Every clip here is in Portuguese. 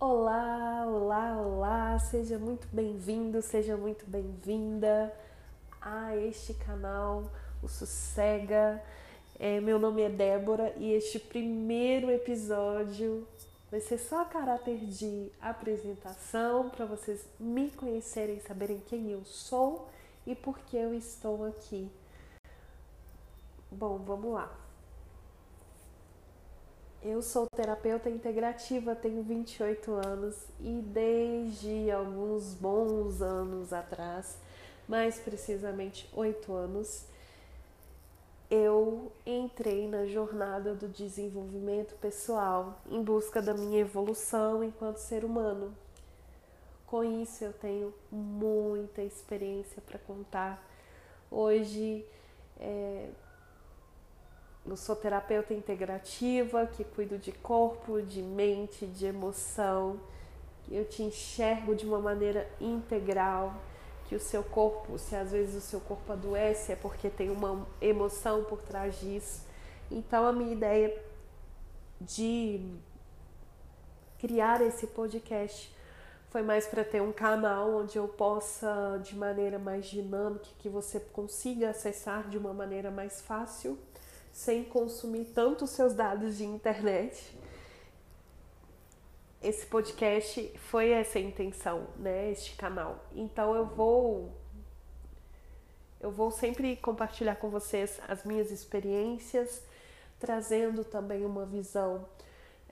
Olá, olá, olá, seja muito bem-vindo, seja muito bem-vinda a este canal, o Sossega. É, meu nome é Débora e este primeiro episódio vai ser só a caráter de apresentação para vocês me conhecerem, saberem quem eu sou e por que eu estou aqui. Bom, vamos lá. Eu sou terapeuta integrativa, tenho 28 anos e desde alguns bons anos atrás, mais precisamente 8 anos, eu entrei na jornada do desenvolvimento pessoal em busca da minha evolução enquanto ser humano. Com isso, eu tenho muita experiência para contar. Hoje, é, eu sou terapeuta integrativa que cuido de corpo, de mente, de emoção. Eu te enxergo de uma maneira integral. Que o seu corpo, se às vezes o seu corpo adoece, é porque tem uma emoção por trás disso. Então, a minha ideia de criar esse podcast foi mais para ter um canal onde eu possa, de maneira mais dinâmica, que você consiga acessar de uma maneira mais fácil sem consumir tanto seus dados de internet. Esse podcast foi essa a intenção, né? Este canal. Então eu vou eu vou sempre compartilhar com vocês as minhas experiências, trazendo também uma visão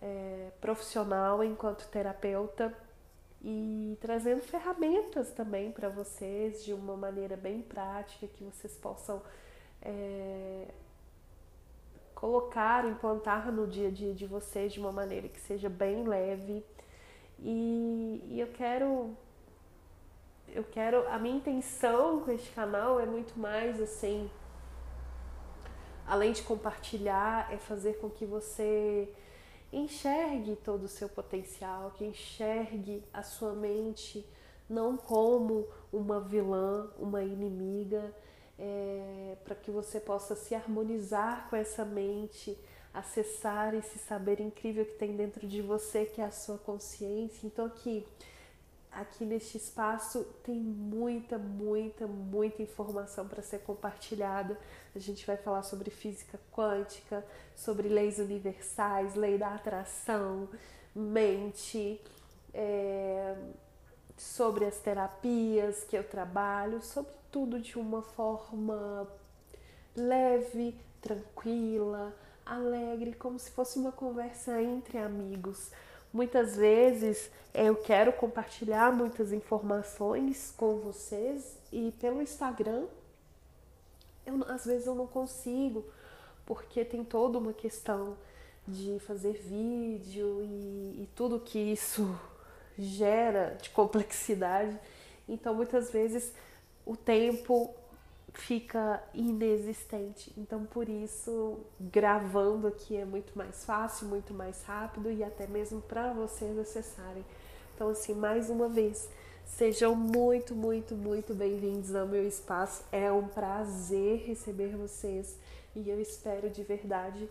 é, profissional enquanto terapeuta e trazendo ferramentas também para vocês de uma maneira bem prática que vocês possam é, colocar, implantar no dia a dia de vocês de uma maneira que seja bem leve. E, e eu quero eu quero a minha intenção com este canal é muito mais assim além de compartilhar é fazer com que você enxergue todo o seu potencial, que enxergue a sua mente não como uma vilã, uma inimiga, é, para que você possa se harmonizar com essa mente, acessar esse saber incrível que tem dentro de você, que é a sua consciência. Então, aqui, aqui neste espaço tem muita, muita, muita informação para ser compartilhada. A gente vai falar sobre física quântica, sobre leis universais, lei da atração, mente. É, sobre as terapias que eu trabalho, sobre tudo de uma forma leve, tranquila, alegre, como se fosse uma conversa entre amigos. Muitas vezes eu quero compartilhar muitas informações com vocês e pelo Instagram eu, às vezes eu não consigo, porque tem toda uma questão de fazer vídeo e, e tudo que isso gera de complexidade. Então, muitas vezes o tempo fica inexistente. Então, por isso, gravando aqui é muito mais fácil, muito mais rápido e até mesmo para vocês acessarem. Então, assim, mais uma vez, sejam muito, muito, muito bem-vindos ao meu espaço. É um prazer receber vocês e eu espero de verdade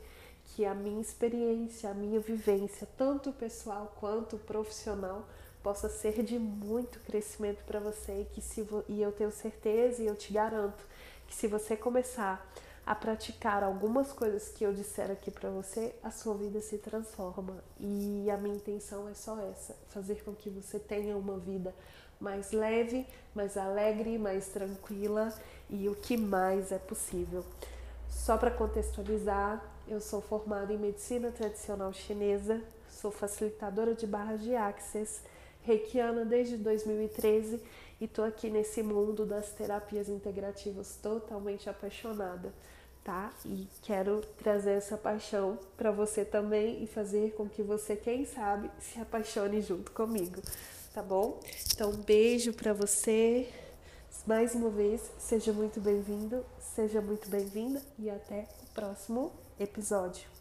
que a minha experiência, a minha vivência, tanto pessoal quanto profissional, possa ser de muito crescimento para você e que se e eu tenho certeza e eu te garanto que se você começar a praticar algumas coisas que eu disser aqui para você, a sua vida se transforma. E a minha intenção é só essa, fazer com que você tenha uma vida mais leve, mais alegre, mais tranquila e o que mais é possível. Só para contextualizar, eu sou formada em medicina tradicional chinesa, sou facilitadora de barras de access, reikiana desde 2013 e tô aqui nesse mundo das terapias integrativas totalmente apaixonada, tá? E quero trazer essa paixão para você também e fazer com que você, quem sabe, se apaixone junto comigo, tá bom? Então, um beijo para você. Mais uma vez, seja muito bem-vindo, seja muito bem-vinda e até o próximo episódio.